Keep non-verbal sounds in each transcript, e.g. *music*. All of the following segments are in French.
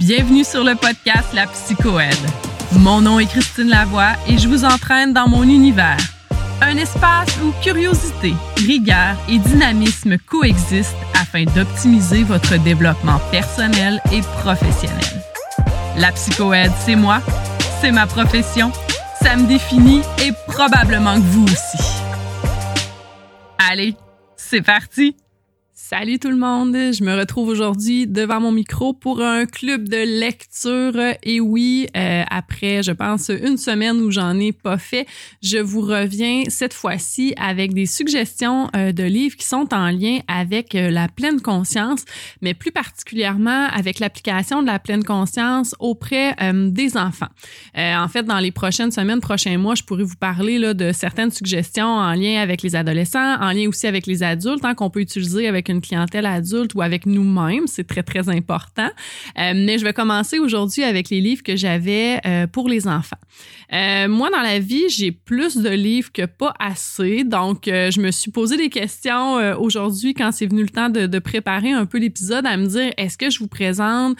Bienvenue sur le podcast La Psychoède. Mon nom est Christine Lavoie et je vous entraîne dans mon univers. Un espace où curiosité, rigueur et dynamisme coexistent afin d'optimiser votre développement personnel et professionnel. La psychoède, c'est moi, c'est ma profession, ça me définit et probablement que vous aussi. Allez, c'est parti! Salut tout le monde, je me retrouve aujourd'hui devant mon micro pour un club de lecture et oui, euh, après je pense une semaine où j'en ai pas fait, je vous reviens cette fois-ci avec des suggestions euh, de livres qui sont en lien avec euh, la pleine conscience, mais plus particulièrement avec l'application de la pleine conscience auprès des enfants. en fait, dans les prochaines semaines, prochains mois, je pourrais vous parler là, de certaines suggestions en lien avec les adolescents, en lien aussi avec les adultes, hein, qu'on peut utiliser avec une clientèle adulte ou avec nous-mêmes. C'est très, très important. Euh, mais je vais commencer aujourd'hui avec les livres que j'avais euh, pour les enfants. Euh, moi, dans la vie, j'ai plus de livres que pas assez. Donc, je me suis posé des questions aujourd'hui quand c'est venu le temps de, de préparer un peu l'épisode à me dire, est-ce que je vous présente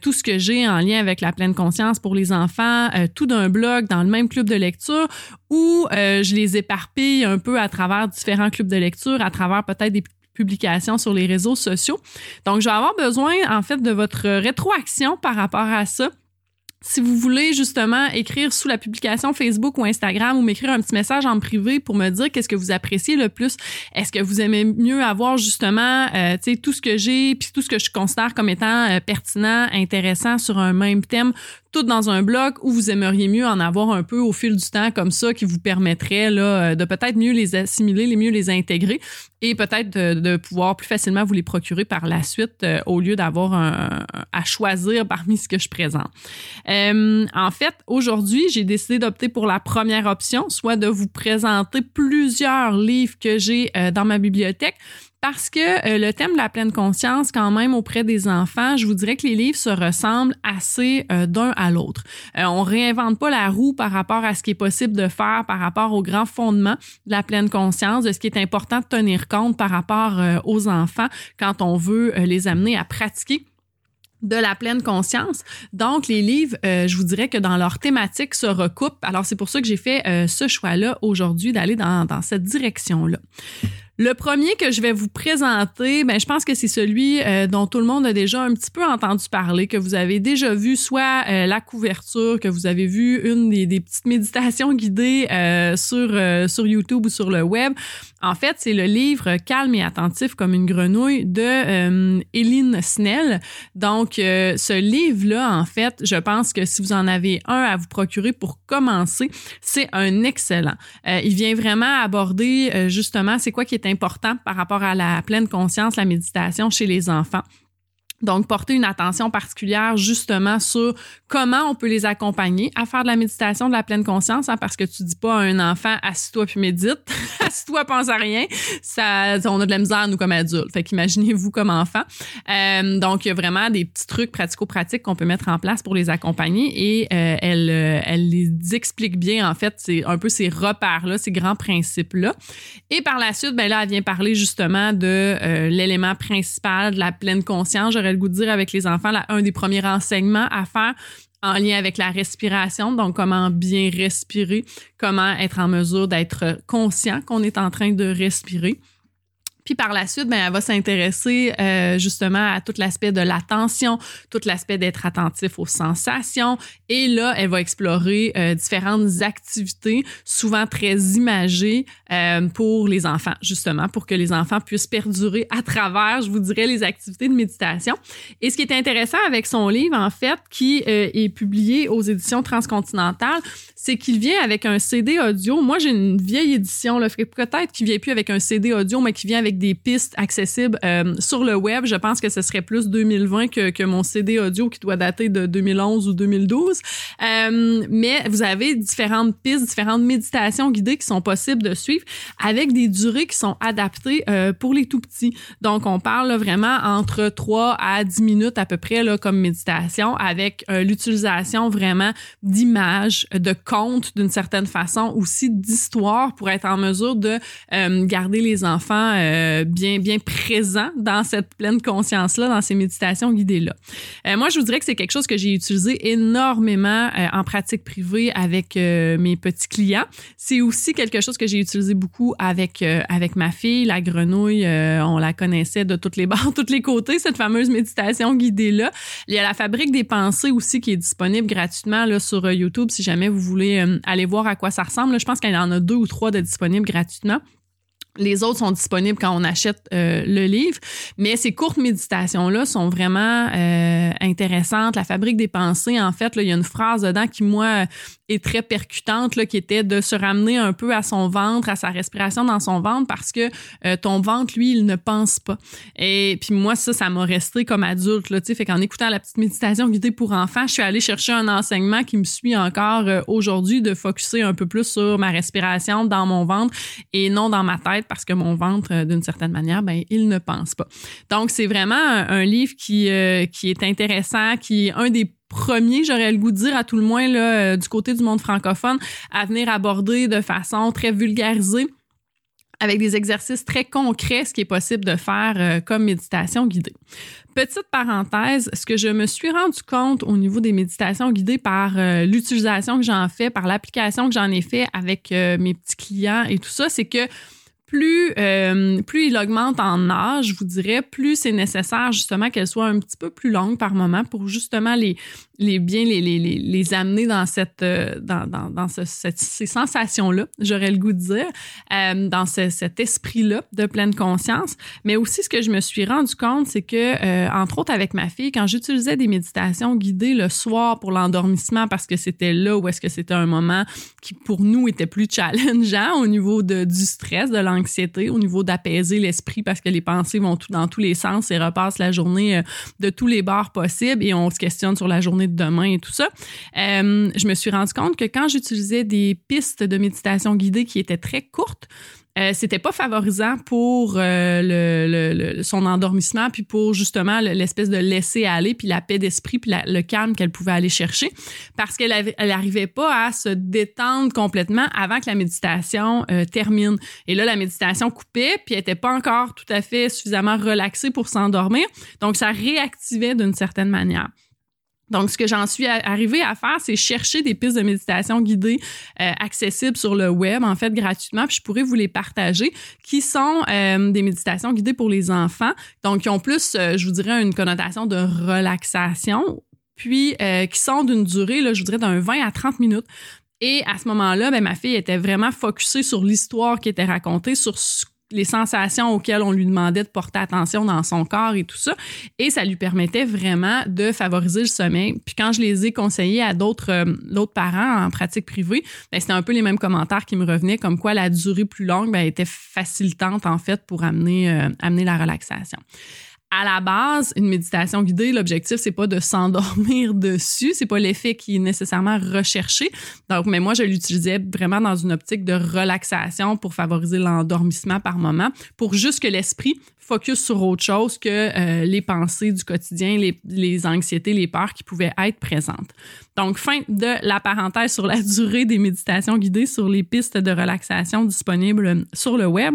tout ce que j'ai en lien avec la pleine conscience pour les enfants, tout d'un blog dans le même club de lecture ou je les éparpille un peu à travers différents clubs de lecture, à travers peut-être des publications sur les réseaux sociaux. Donc, je vais avoir besoin, en fait, de votre rétroaction par rapport à ça. Si vous voulez justement écrire sous la publication Facebook ou Instagram ou m'écrire un petit message en privé pour me dire qu'est-ce que vous appréciez le plus, est-ce que vous aimez mieux avoir justement euh, tu sais tout ce que j'ai puis tout ce que je considère comme étant euh, pertinent, intéressant sur un même thème tout dans un bloc ou vous aimeriez mieux en avoir un peu au fil du temps comme ça qui vous permettrait là, euh, de peut-être mieux les assimiler, les mieux les intégrer et peut-être de, pouvoir plus facilement vous les procurer par la suite euh, au lieu d'avoir à choisir parmi ce que je présente. Euh, en fait, aujourd'hui, j'ai décidé d'opter pour la première option, soit de vous présenter plusieurs livres que j'ai dans ma bibliothèque parce que euh, le thème de la pleine conscience, quand même, auprès des enfants, je vous dirais que les livres se ressemblent assez euh, d'un à l'autre. Euh, on réinvente pas la roue par rapport à ce qui est possible de faire, par rapport au grand fondement de la pleine conscience, de ce qui est important de tenir compte par rapport aux enfants quand on veut les amener à pratiquer de la pleine conscience. Donc, les livres, je vous dirais que dans leur thématique se recoupent. Alors, c'est pour ça que j'ai fait ce choix-là aujourd'hui d'aller dans, dans cette direction-là. Le premier que je vais vous présenter, ben, je pense que c'est celui euh, dont tout le monde a déjà un petit peu entendu parler, que vous avez déjà vu soit euh, la couverture, que vous avez vu une des, petites méditations guidées euh, sur, sur YouTube ou sur le web. En fait, c'est le livre Calme et attentif comme une grenouille de Eileen Snell. Donc, ce livre-là, en fait, je pense que si vous en avez un à vous procurer pour commencer, c'est un excellent. il vient vraiment aborder justement c'est quoi qui est important par rapport à la pleine conscience, la méditation chez les enfants. Donc, porter une attention particulière justement sur comment on peut les accompagner à faire de la méditation de la pleine conscience, hein, parce que tu dis pas à un enfant assis-toi puis médite, *laughs* assis-toi pense à rien, ça, on a de la misère nous comme adultes. Fait qu'imaginez-vous comme enfant. Euh, donc, il y a vraiment des petits trucs pratico-pratiques qu'on peut mettre en place pour les accompagner et euh, elle, euh, elle les explique bien en fait, c'est un peu ces repères là, ces grands principes là. Et par la suite, ben là, elle vient parler justement de euh, l'élément principal de la pleine conscience. Le goût de dire avec les enfants, là, un des premiers renseignements à faire en lien avec la respiration, donc comment bien respirer, comment être en mesure d'être conscient qu'on est en train de respirer. Puis par la suite, ben, elle va s'intéresser euh, justement à tout l'aspect de l'attention, tout l'aspect d'être attentif aux sensations. Et là, elle va explorer euh, différentes activités, souvent très imagées euh, pour les enfants, justement, pour que les enfants puissent perdurer à travers, je vous dirais, les activités de méditation. Et ce qui est intéressant avec son livre, en fait, qui est publié aux éditions transcontinentales, c'est qu'il vient avec un CD audio. Moi, j'ai une vieille édition, là, peut-être qu'il vient plus avec un CD audio, mais qui vient avec des pistes accessibles euh, sur le web. Je pense que ce serait plus 2020 que, que mon CD audio qui doit dater de 2011 ou 2012. Euh, mais vous avez différentes pistes, différentes méditations guidées qui sont possibles de suivre. Avec des durées qui sont adaptées euh, pour les tout petits. Donc, on parle vraiment entre 3 à 10 minutes à peu près là, comme méditation avec euh, l'utilisation vraiment d'images, de contes d'une certaine façon, aussi d'histoires pour être en mesure de euh, garder les enfants bien, bien présents dans cette pleine conscience-là, dans ces méditations guidées-là. moi, je vous dirais que c'est quelque chose que j'ai utilisé énormément en pratique privée avec mes petits clients. C'est aussi quelque chose que j'ai utilisé beaucoup avec, avec ma fille, la grenouille. on la connaissait de toutes les bords, *laughs* tous les côtés, cette fameuse méditation guidée-là. Il y a la Fabrique des pensées aussi qui est disponible gratuitement là, sur euh, YouTube si jamais vous voulez euh, aller voir à quoi ça ressemble. je pense qu'il y en a deux ou trois de disponibles gratuitement. Les autres sont disponibles quand on achète euh, le livre, mais ces courtes méditations-là sont vraiment intéressantes. La fabrique des pensées, en fait, il y a une phrase dedans qui, moi, est très percutante, là, qui était de se ramener un peu à son ventre, à sa respiration dans son ventre, parce que euh, ton ventre, lui, il ne pense pas. Et puis moi, ça, ça m'a resté comme adulte, là, fait qu'en écoutant la petite méditation guidée pour enfants, je suis allée chercher un enseignement qui me suit encore euh, aujourd'hui, de focuser un peu plus sur ma respiration dans mon ventre et non dans ma tête, parce que mon ventre, euh, d'une certaine manière, ben, il ne pense pas. Donc, c'est vraiment un, livre qui, qui est intéressant, qui est un des premier, j'aurais le goût de dire à tout le moins là, euh, du côté du monde francophone, à venir aborder de façon très vulgarisée avec des exercices très concrets, ce qui est possible de faire euh, comme méditation guidée. Petite parenthèse, ce que je me suis rendu compte au niveau des méditations guidées par euh, l'utilisation que j'en fais, par l'application que j'en ai fait avec mes petits clients et tout ça, c'est que plus, euh, plus il augmente en âge, je vous dirais, plus c'est nécessaire justement qu'elle soit un petit peu plus longue par moment pour justement les, les bien les, les, les, amener dans cette euh, dans, dans, dans ce, cette, ces sensations-là, j'aurais le goût de dire, euh, dans ce, cet esprit-là de pleine conscience. Mais aussi, ce que je me suis rendu compte, c'est que, euh, entre autres avec ma fille, quand j'utilisais des méditations guidées le soir pour l'endormissement, parce que c'était là où est-ce que c'était un moment qui, pour nous, était plus challengeant au niveau de, du stress, de l'anxiété, au niveau d'apaiser l'esprit, parce que les pensées vont tout dans tous les sens et repassent la journée de tous les bords possibles et on se questionne sur la journée demain et tout ça, euh, je me suis rendu compte que quand j'utilisais des pistes de méditation guidée qui étaient très courtes, euh, c'était pas favorisant pour euh, le, son endormissement puis pour justement l'espèce de laisser aller puis la paix d'esprit puis le calme qu'elle pouvait aller chercher. Parce qu'elle elle arrivait pas à se détendre complètement avant que la méditation termine. Et là la méditation coupait puis elle était pas encore tout à fait suffisamment relaxée pour s'endormir. Donc ça réactivait d'une certaine manière donc, ce que j'en suis arrivée à faire, c'est chercher des pistes de méditation guidées euh, accessibles sur le web, en fait, gratuitement, puis je pourrais vous les partager, qui sont euh, des méditations guidées pour les enfants, donc qui ont plus, euh, je vous dirais, une connotation de relaxation, puis qui sont d'une durée, là, je vous dirais, d'un 20 à 30 minutes. Et à ce moment-là, ben, ma fille était vraiment focusée sur l'histoire qui était racontée, sur ce les sensations auxquelles on lui demandait de porter attention dans son corps et tout ça. Et ça lui permettait vraiment de favoriser le sommeil. Puis quand je les ai conseillés à d'autres euh, parents en pratique privée, ben, c'était un peu les mêmes commentaires qui me revenaient, comme quoi la durée plus longue ben, était facilitante en fait pour amener, euh, amener la relaxation à la base, une méditation guidée, l'objectif c'est pas de s'endormir *laughs* dessus, c'est pas l'effet qui est nécessairement recherché. Donc, mais moi je l'utilisais vraiment dans une optique de relaxation pour favoriser l'endormissement par moment, pour juste que l'esprit focus sur autre chose que euh, les pensées du quotidien, les, les anxiétés, les peurs qui pouvaient être présentes. Donc, fin de la parenthèse sur la *laughs* durée des méditations guidées sur les pistes de relaxation disponibles sur le web.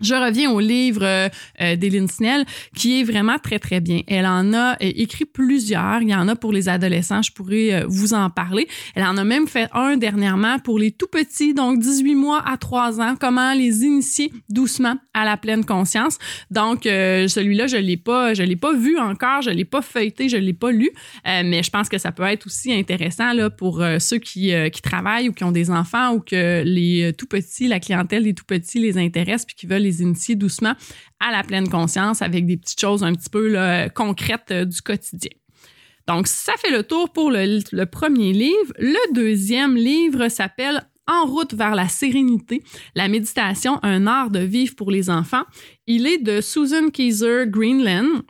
Je reviens au livre euh, euh Snell, qui est vraiment très, très bien. Elle en a euh, écrit plusieurs. Il y en a pour les adolescents, je pourrais euh, vous en parler. Elle en a même fait un dernièrement pour les tout petits, donc 18 mois à 3 ans, comment les initier doucement à la pleine conscience. Donc, celui-là, je l'ai pas, je l'ai pas vu encore, je l'ai pas feuilleté, je l'ai pas lu, mais je pense que ça peut être aussi intéressant là, pour ceux qui, qui travaillent ou qui ont des enfants ou que les tout petits, la clientèle des tout petits les intéresse puis qui veulent les initier doucement à la pleine conscience avec des petites choses un petit peu concrètes euh, du quotidien. Donc, ça fait le tour pour le, le premier livre. Le deuxième livre s'appelle en route vers la sérénité, la méditation, un art de vivre pour les enfants. Il est de Susan Kaiser Greenland.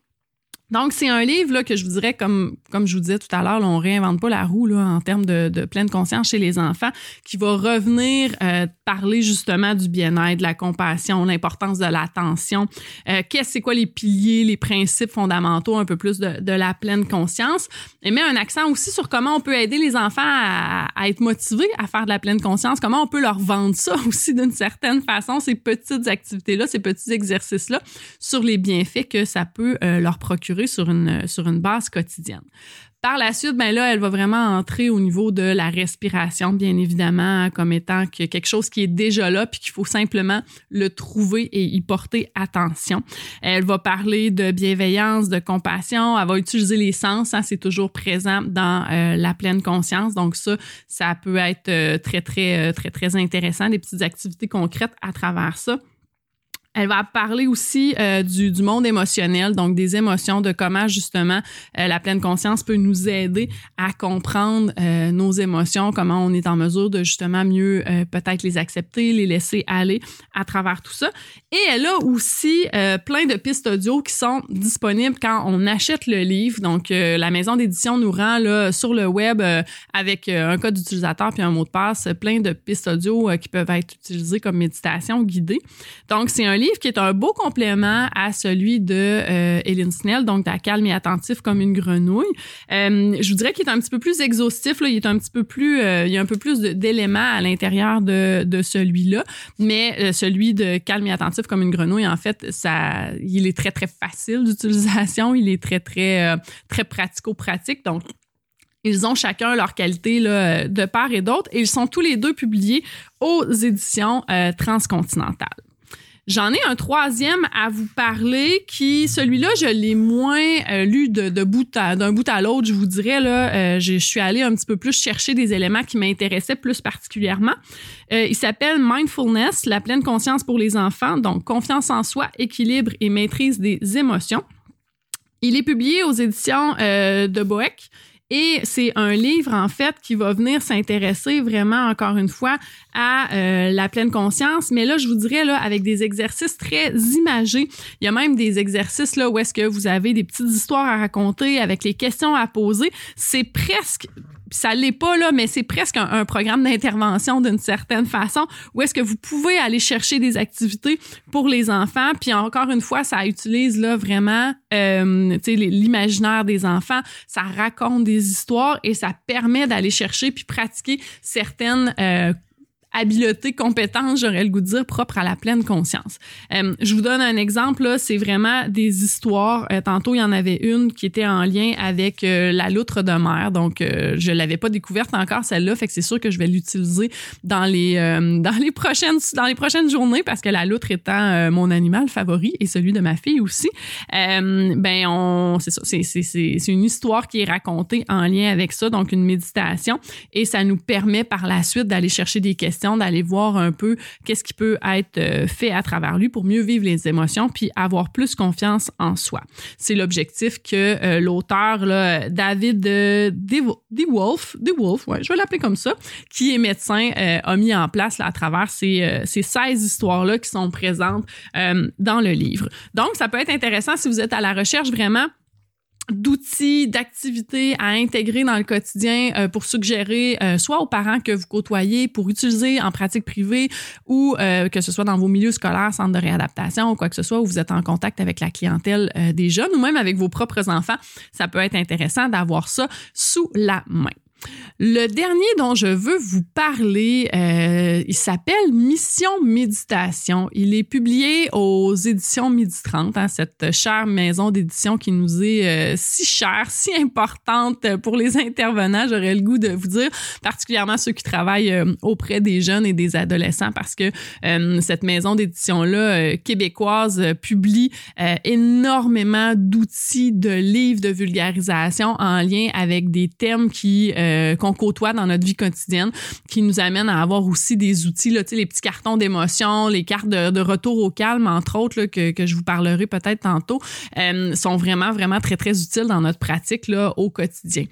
Donc, c'est un livre là, que je vous dirais, comme, comme je vous disais tout à l'heure, on réinvente pas la roue là, en termes de, pleine conscience chez les enfants, qui va revenir euh, parler justement du bien-être, de la compassion, l'importance de l'attention, euh, qu'est-ce c'est quoi les piliers, les principes fondamentaux, un peu plus de, de, la pleine conscience, et met un accent aussi sur comment on peut aider les enfants à, à, être motivés à faire de la pleine conscience, comment on peut leur vendre ça *laughs* aussi d'une certaine façon, ces petites activités-là, ces petits exercices-là, sur les bienfaits que ça peut euh, leur procurer sur une, base quotidienne. Par la suite, ben là, elle va vraiment entrer au niveau de la respiration, bien évidemment, comme étant quelque chose qui est déjà là, puis qu'il faut simplement le trouver et y porter attention. Elle va parler de bienveillance, de compassion. Elle va utiliser les sens. Hein, c'est toujours présent dans euh, la pleine conscience. Donc ça, ça peut être euh, très, très, euh, très, très intéressant. Des petites activités concrètes à travers ça. Elle va parler aussi euh, du, du, monde émotionnel, donc des émotions, de comment justement euh, la pleine conscience peut nous aider à comprendre euh, nos émotions, comment on est en mesure de justement mieux peut-être les accepter, les laisser aller à travers tout ça. Et elle a aussi plein de pistes audio qui sont disponibles quand on achète le livre. Donc la maison d'édition nous rend là, sur le web avec un code d'utilisateur puis un mot de passe, plein de pistes audio qui peuvent être utilisées comme méditation guidée. Donc c'est un livre qui est un beau complément à celui de euh, Snell, donc à calme et attentif comme une grenouille. Euh, je vous dirais qu'il est un petit peu plus exhaustif, il est un petit peu plus, euh, il y a un peu plus d'éléments à l'intérieur de, celui-là, mais euh, celui de calme et attentif comme une grenouille, en fait, ça, il est très très facile d'utilisation, il est très très très pratico-pratique, donc ils ont chacun leur qualité de part et d'autre. Et ils sont tous les deux publiés aux éditions transcontinentales. J'en ai un troisième à vous parler qui, celui-là, je l'ai moins euh, lu de, de bout d'un bout à l'autre, je vous dirais. Là, euh, je, suis allée un petit peu plus chercher des éléments qui m'intéressaient plus particulièrement. Euh, il s'appelle Mindfulness, la pleine conscience pour les enfants, donc confiance en soi, équilibre et maîtrise des émotions. Il est publié aux éditions de Boeck. Et c'est un livre, en fait, qui va venir s'intéresser vraiment, encore une fois, à euh, la pleine conscience. Mais là, je vous dirais, là, avec des exercices très imagés. Il y a même des exercices, là, où est-ce que vous avez des petites histoires à raconter avec les questions à poser. C'est presque ça l'est pas là, mais c'est presque un, programme d'intervention d'une certaine façon où est-ce que vous pouvez aller chercher des activités pour les enfants. Puis encore une fois, ça utilise là vraiment euh, l'imaginaire des enfants, ça raconte des histoires et ça permet d'aller chercher puis pratiquer certaines euh, habileté, compétence, j'aurais le goût de dire, propre à la pleine conscience. Euh, je vous donne un exemple, là, c'est vraiment des histoires. Euh, tantôt, il y en avait une qui était en lien avec euh, la loutre de mer. Donc, je l'avais pas découverte encore, celle-là, fait que c'est sûr que je vais l'utiliser dans les dans les prochaines dans les prochaines journées parce que la loutre étant mon animal favori et celui de ma fille aussi. ben, on, c'est ça, c'est, c'est une histoire qui est racontée en lien avec ça, donc une méditation, et ça nous permet par la suite d'aller chercher des questions d'aller voir un peu qu'est-ce qui peut être euh, fait à travers lui pour mieux vivre les émotions puis avoir plus confiance en soi. C'est l'objectif que euh, l'auteur David euh, DeWolf, DeWolf, ouais, je vais l'appeler comme ça, qui est médecin, a mis en place là, à travers ces, ces 16 histoires-là qui sont présentes dans le livre. Donc, ça peut être intéressant si vous êtes à la recherche vraiment d'outils, d'activités à intégrer dans le quotidien euh, pour suggérer euh, soit aux parents que vous côtoyez pour utiliser en pratique privée ou euh, que ce soit dans vos milieux scolaires, centres de réadaptation ou quoi que ce soit où vous êtes en contact avec la clientèle des jeunes ou même avec vos propres enfants, ça peut être intéressant d'avoir ça sous la main. Le dernier dont je veux vous parler, euh, il s'appelle Mission Méditation. Il est publié aux éditions Midi 30, hein, cette chère maison d'édition qui nous est euh, si chère, si importante pour les intervenants, j'aurais le goût de vous dire, particulièrement ceux qui travaillent euh, auprès des jeunes et des adolescents, parce que cette maison d'édition-là québécoise publie énormément d'outils, de livres de vulgarisation en lien avec des thèmes qui qu'on côtoie dans notre vie quotidienne, qui nous amène à avoir aussi des outils, les petits cartons d'émotion, les cartes de, retour au calme, entre autres, que, je vous parlerai peut-être tantôt, euh, sont vraiment, vraiment très, très utiles dans notre pratique au quotidien.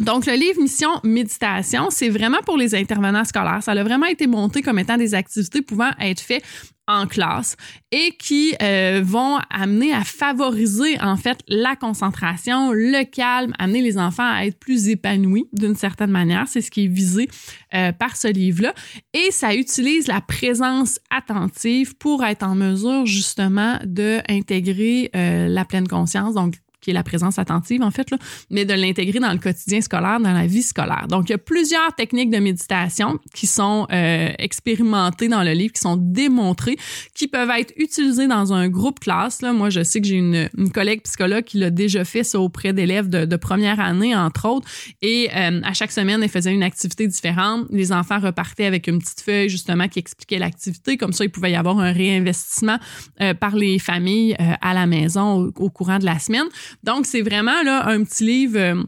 Donc, le livre Mission Méditation, c'est vraiment pour les intervenants scolaires. Ça a vraiment été monté comme étant des activités pouvant être faites en classe et qui euh, vont amener à favoriser en fait la concentration, le calme, amener les enfants à être plus épanouis d'une certaine manière. C'est ce qui est visé euh, par ce livre-là. Et ça utilise la présence attentive pour être en mesure justement d'intégrer euh, la pleine conscience, qui est la présence attentive en fait, là, mais de l'intégrer dans le quotidien scolaire, dans la vie scolaire. Donc, il y a plusieurs techniques de méditation qui sont euh, expérimentées dans le livre, qui sont démontrées, qui peuvent être utilisées dans un groupe classe. Là. Moi, je sais que j'ai une, une, collègue psychologue qui l'a déjà fait ça auprès d'élèves de, de, première année, entre autres, et euh, à chaque semaine, elle faisait une activité différente. Les enfants repartaient avec une petite feuille justement qui expliquait l'activité. Comme ça, il pouvait y avoir un réinvestissement euh, par les familles euh, à la maison au, au courant de la semaine. Donc, c'est vraiment là un petit livre euh,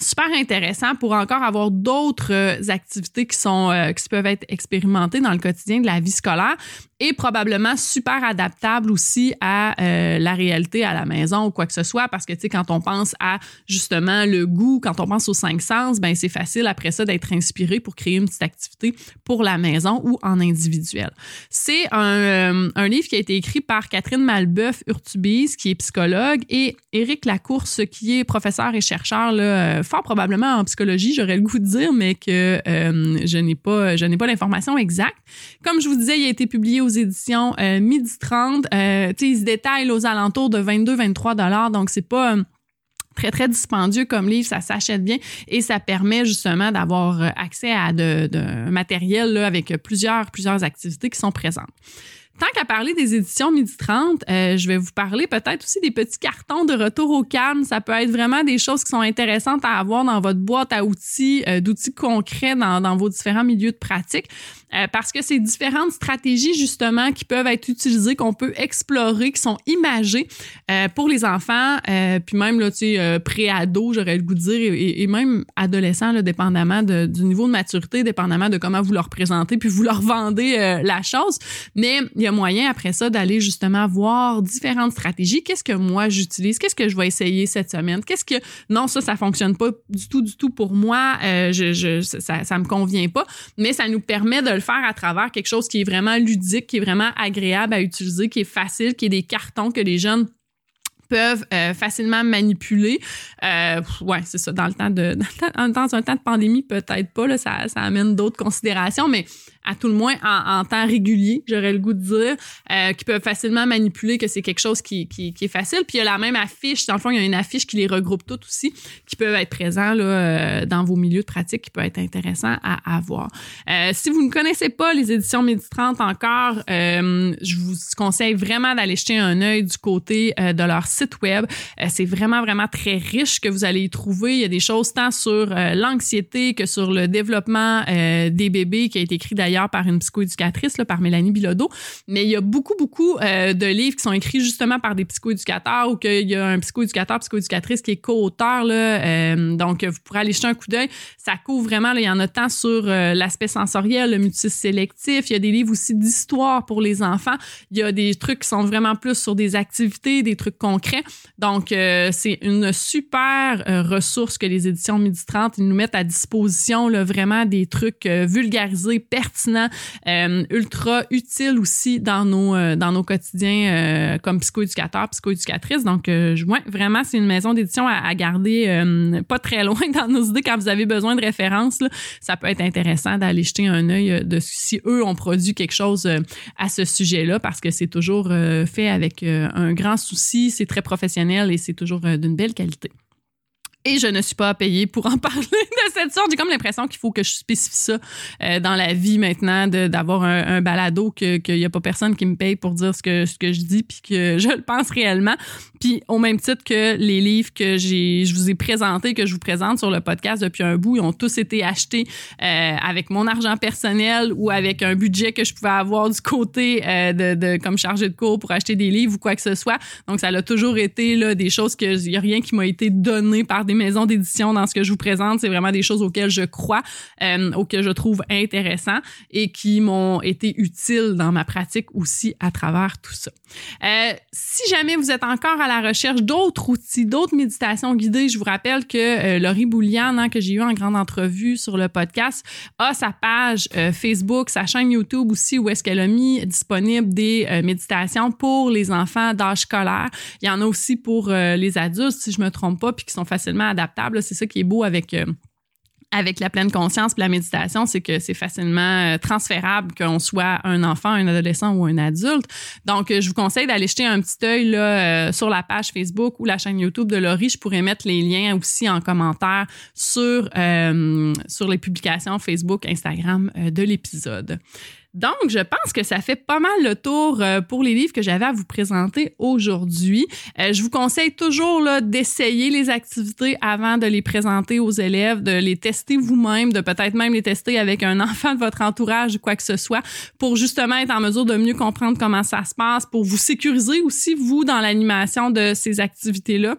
super intéressant pour encore avoir d'autres euh, activités qui sont euh, qui peuvent être expérimentées dans le quotidien de la vie scolaire et probablement super adaptable aussi à euh, la réalité à la maison ou quoi que ce soit parce que tu sais quand on pense à justement le goût quand on pense aux cinq sens ben c'est facile après ça d'être inspiré pour créer une petite activité pour la maison ou en individuel c'est un, un livre qui a été écrit par Catherine Malbeuf Urtubise qui est psychologue et Éric Lacourse qui est professeur et chercheur là, fort probablement en psychologie, j'aurais le goût de dire, mais que euh, je n'ai pas, je n'ai pas l'information exacte. Comme je vous disais, il a été publié aux éditions euh, Midi 30. Euh, il se détaille aux alentours de 22-23 dollars, donc c'est pas euh, très très dispendieux comme livre, ça s'achète bien et ça permet justement d'avoir accès à de, de matériel là, avec plusieurs plusieurs activités qui sont présentes. Tant qu'à parler des éditions Midi 30, euh, je vais vous parler peut-être aussi des petits cartons de retour au calme. Ça peut être vraiment des choses qui sont intéressantes à avoir dans votre boîte à outils, euh, d'outils concrets dans, dans, vos différents milieux de pratique. Euh, parce que c'est différentes stratégies justement qui peuvent être utilisées, qu'on peut explorer, qui sont imagées euh, pour les enfants, euh, puis même là, tu sais, pré-ado, j'aurais le goût de dire, et, et même adolescents, là, dépendamment de, du niveau de maturité, dépendamment de comment vous leur présentez, puis vous leur vendez la chose. Mais il y a moyen après ça d'aller justement voir différentes stratégies. Qu'est-ce que moi j'utilise? Qu'est-ce que je vais essayer cette semaine? Qu'est-ce que non, ça, ça fonctionne pas du tout, du tout pour moi. je, je, ça, ça me convient pas. Mais ça nous permet de le faire à travers quelque chose qui est vraiment ludique, qui est vraiment agréable à utiliser, qui est facile, qui est des cartons que les jeunes peuvent euh, facilement manipuler. Euh, ouais, c'est ça. Dans le temps de *laughs* dans, un temps de pandémie, peut-être pas. Là, ça, ça amène d'autres considérations, mais à tout le moins en, temps régulier, j'aurais le goût de dire, euh, qui peuvent facilement manipuler que c'est quelque chose qui, qui, qui, est facile. Puis il y a la même affiche, dans le fond, il y a une affiche qui les regroupe toutes aussi, qui peuvent être présents là, euh, dans vos milieux de pratique, qui peut être intéressant à avoir. Euh, si vous ne connaissez pas les éditions Midi 30 encore, euh, je vous conseille vraiment d'aller jeter un œil du côté euh, de leur site web. c'est vraiment, vraiment très riche que vous allez y trouver. Il y a des choses tant sur l'anxiété que sur le développement des bébés qui a été écrit d'ailleurs par une psychoéducatrice, là, par Mélanie Bilodeau. Mais il y a beaucoup, beaucoup euh, de livres qui sont écrits justement par des psychoéducateurs ou qu'il y a un psychoéducateur, psychoéducatrice qui est co-auteur. Euh, donc, vous pourrez aller jeter un coup d'œil. Ça couvre vraiment, il y en a tant sur euh, l'aspect sensoriel, le mutisme sélectif. Il y a des livres aussi d'histoire pour les enfants. Il y a des trucs qui sont vraiment plus sur des activités, des trucs concrets. Donc, c'est une super ressource que les éditions Midi 30 ils nous mettent à disposition là, vraiment des trucs vulgarisés, pertinents euh, ultra utile aussi dans nos, euh, dans nos quotidiens euh, comme psychoéducateur, psychoéducatrice. Donc, vraiment, c'est une maison d'édition à, garder pas très loin dans nos idées quand vous avez besoin de références. Ça peut être intéressant d'aller jeter un œil de si eux ont produit quelque chose à ce sujet-là parce que c'est toujours fait avec un grand souci, c'est très professionnel et c'est toujours d'une belle qualité et je ne suis pas payée pour en *laughs* parler de cette sorte. J'ai comme l'impression qu'il faut que je spécifie ça euh, dans la vie maintenant, d'avoir un, un, balado, qu'il n'y a pas personne qui me paye pour dire ce que, ce que je dis, puis que *laughs* je le pense réellement. Puis au même titre que les livres que j'ai, je vous ai présentés, que je vous présente sur le podcast depuis un bout, ils ont tous été achetés euh, avec mon argent personnel ou avec un budget que je pouvais avoir du côté euh, de, de, comme chargé de cours pour acheter des livres ou quoi que ce soit. Donc ça a toujours été là, des choses que il y a rien qui m'a été donné par des maisons d'édition dans ce que je vous présente. C'est vraiment des choses auxquelles je crois, euh, auxquelles je trouve intéressant et qui m'ont été utiles dans ma pratique aussi à travers tout ça. Euh, si jamais vous êtes encore à la recherche d'autres outils, d'autres méditations guidées, je vous rappelle que euh, Laurie Boulian, hein, que j'ai eu en grande entrevue sur le podcast, a sa page Facebook, sa chaîne YouTube aussi, où est-ce qu'elle a mis disponible des méditations pour les enfants d'âge scolaire. Il y en a aussi pour les adultes, si je me trompe pas, puis qui sont facilement adaptables. C'est ça qui est beau avec avec la pleine conscience et la méditation, c'est que c'est facilement euh, transférable qu'on soit un enfant, un adolescent ou un adulte. Donc, je vous conseille d'aller jeter un petit œil euh, sur la page Facebook ou la chaîne YouTube de Laurie. Je pourrais mettre les liens aussi en commentaire sur, euh, sur les publications Facebook, Instagram de l'épisode. Donc, je pense que ça fait pas mal le tour euh, pour les livres que j'avais à vous présenter aujourd'hui. Euh, je vous conseille toujours d'essayer les activités avant de les présenter aux élèves, de les tester vous-même, de peut-être même les tester avec un *laughs* enfant de votre entourage ou quoi que ce soit, pour justement être en mesure de mieux comprendre comment ça se passe, pour vous sécuriser aussi, vous, dans l'animation de ces activités-là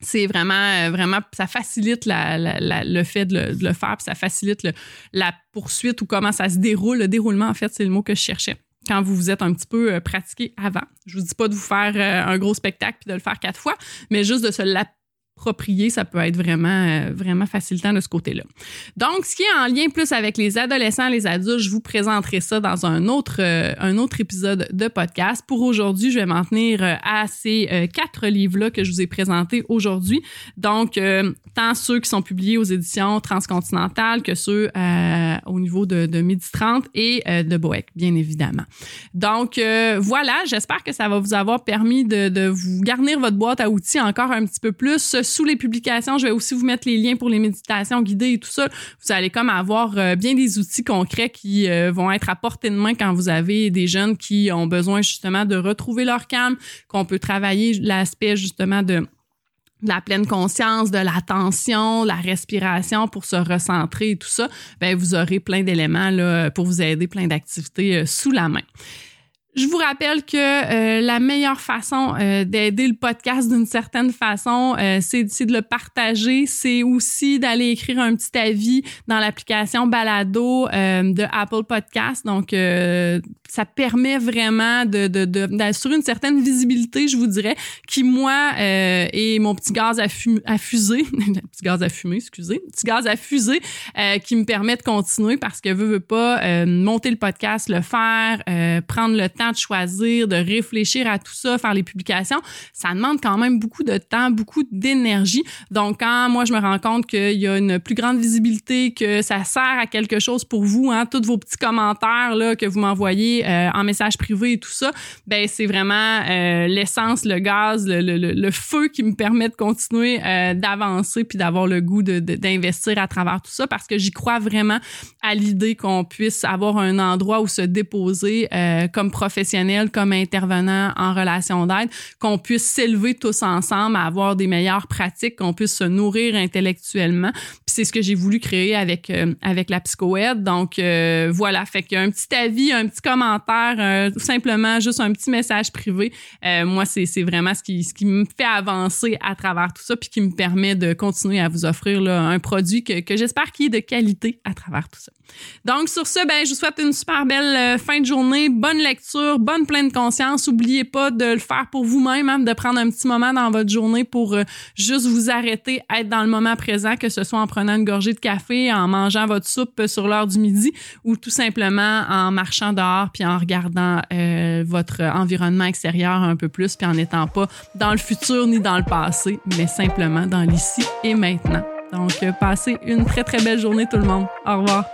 c'est vraiment, euh, vraiment, ça facilite le fait de le, faire, puis ça facilite la poursuite ou comment ça se déroule. Le déroulement, en fait, c'est le mot que je cherchais quand vous vous êtes un petit peu euh, pratiqué avant. Je vous dis pas de vous faire euh, un gros spectacle puis de le faire quatre fois, mais juste de se approprié, ça peut être vraiment, euh, vraiment facilitant de ce côté-là. Donc, ce qui est en lien plus avec les adolescents, les adultes, je vous présenterai ça dans un autre, euh, un autre épisode de podcast. Pour aujourd'hui, je vais m'en tenir euh, à ces quatre livres-là que je vous ai présentés aujourd'hui. Donc, tant ceux qui sont publiés aux éditions transcontinentales que ceux au niveau de, de Midi 30 et de Boeck, bien évidemment. Donc, voilà, j'espère que ça va vous avoir permis de, de vous garnir votre boîte à outils encore un petit peu plus sous les publications, je vais aussi vous mettre les liens pour les méditations guidées et tout ça. Vous allez comme avoir euh, bien des outils concrets qui euh, vont être à portée de main quand vous avez des jeunes qui ont besoin justement de retrouver leur calme, qu'on peut travailler l'aspect justement de la pleine conscience, de l'attention, la respiration pour se recentrer et tout ça, ben vous aurez plein d'éléments pour vous aider, plein d'activités euh, sous la main. Je vous rappelle que euh, la meilleure façon euh, d'aider le podcast d'une certaine façon, euh, c'est de le partager. C'est aussi d'aller écrire un petit avis dans l'application Balado de Apple Podcast. Donc, ça permet vraiment de, d'assurer une certaine visibilité, je vous dirais, qui, moi, et mon petit gaz à, fumer, à fuser, *laughs* petit gaz à fumer, excusez, petit gaz à fuser, qui me permet de continuer parce que veut, veut pas monter le podcast, le faire, prendre le temps de choisir, de réfléchir à tout ça, faire les publications, ça demande quand même beaucoup de temps, beaucoup d'énergie. Donc, quand moi, je me rends compte qu'il y a une plus grande visibilité, que ça sert à quelque chose pour vous, hein, tous vos petits commentaires là, que vous m'envoyez euh, en message privé et tout ça, ben c'est vraiment euh, l'essence, le gaz, le, le, le, feu qui me permet de continuer euh, d'avancer puis d'avoir le goût d'investir de, à travers tout ça parce que j'y crois vraiment à l'idée qu'on puisse avoir un endroit où se déposer comme professionnel comme intervenants en relation d'aide, qu'on puisse s'élever tous ensemble avoir des meilleures pratiques, qu'on puisse se nourrir intellectuellement. Puis c'est ce que j'ai voulu créer avec avec la psychoède. Donc voilà, fait qu'il y a un petit avis, un petit commentaire, euh, tout simplement juste un petit message privé. moi, c'est vraiment ce qui ce qui me fait avancer à travers tout ça, puis qui me permet de continuer à vous offrir là, un produit que, que j'espère qu'il est de qualité à travers tout ça. Donc sur ce, ben je vous souhaite une super belle fin de journée, bonne lecture bonne pleine conscience. Oubliez pas de le faire pour vous-même, hein, de prendre un petit moment dans votre journée pour euh, juste vous arrêter, être dans le moment présent, que ce soit en prenant une gorgée de café, en mangeant votre soupe sur l'heure du midi ou tout simplement en marchant dehors puis en regardant euh, votre environnement extérieur un peu plus puis en n'étant pas dans le futur ni dans le passé, mais simplement dans l'ici et maintenant. Donc, euh, passez une très, très belle journée tout le monde. Au revoir.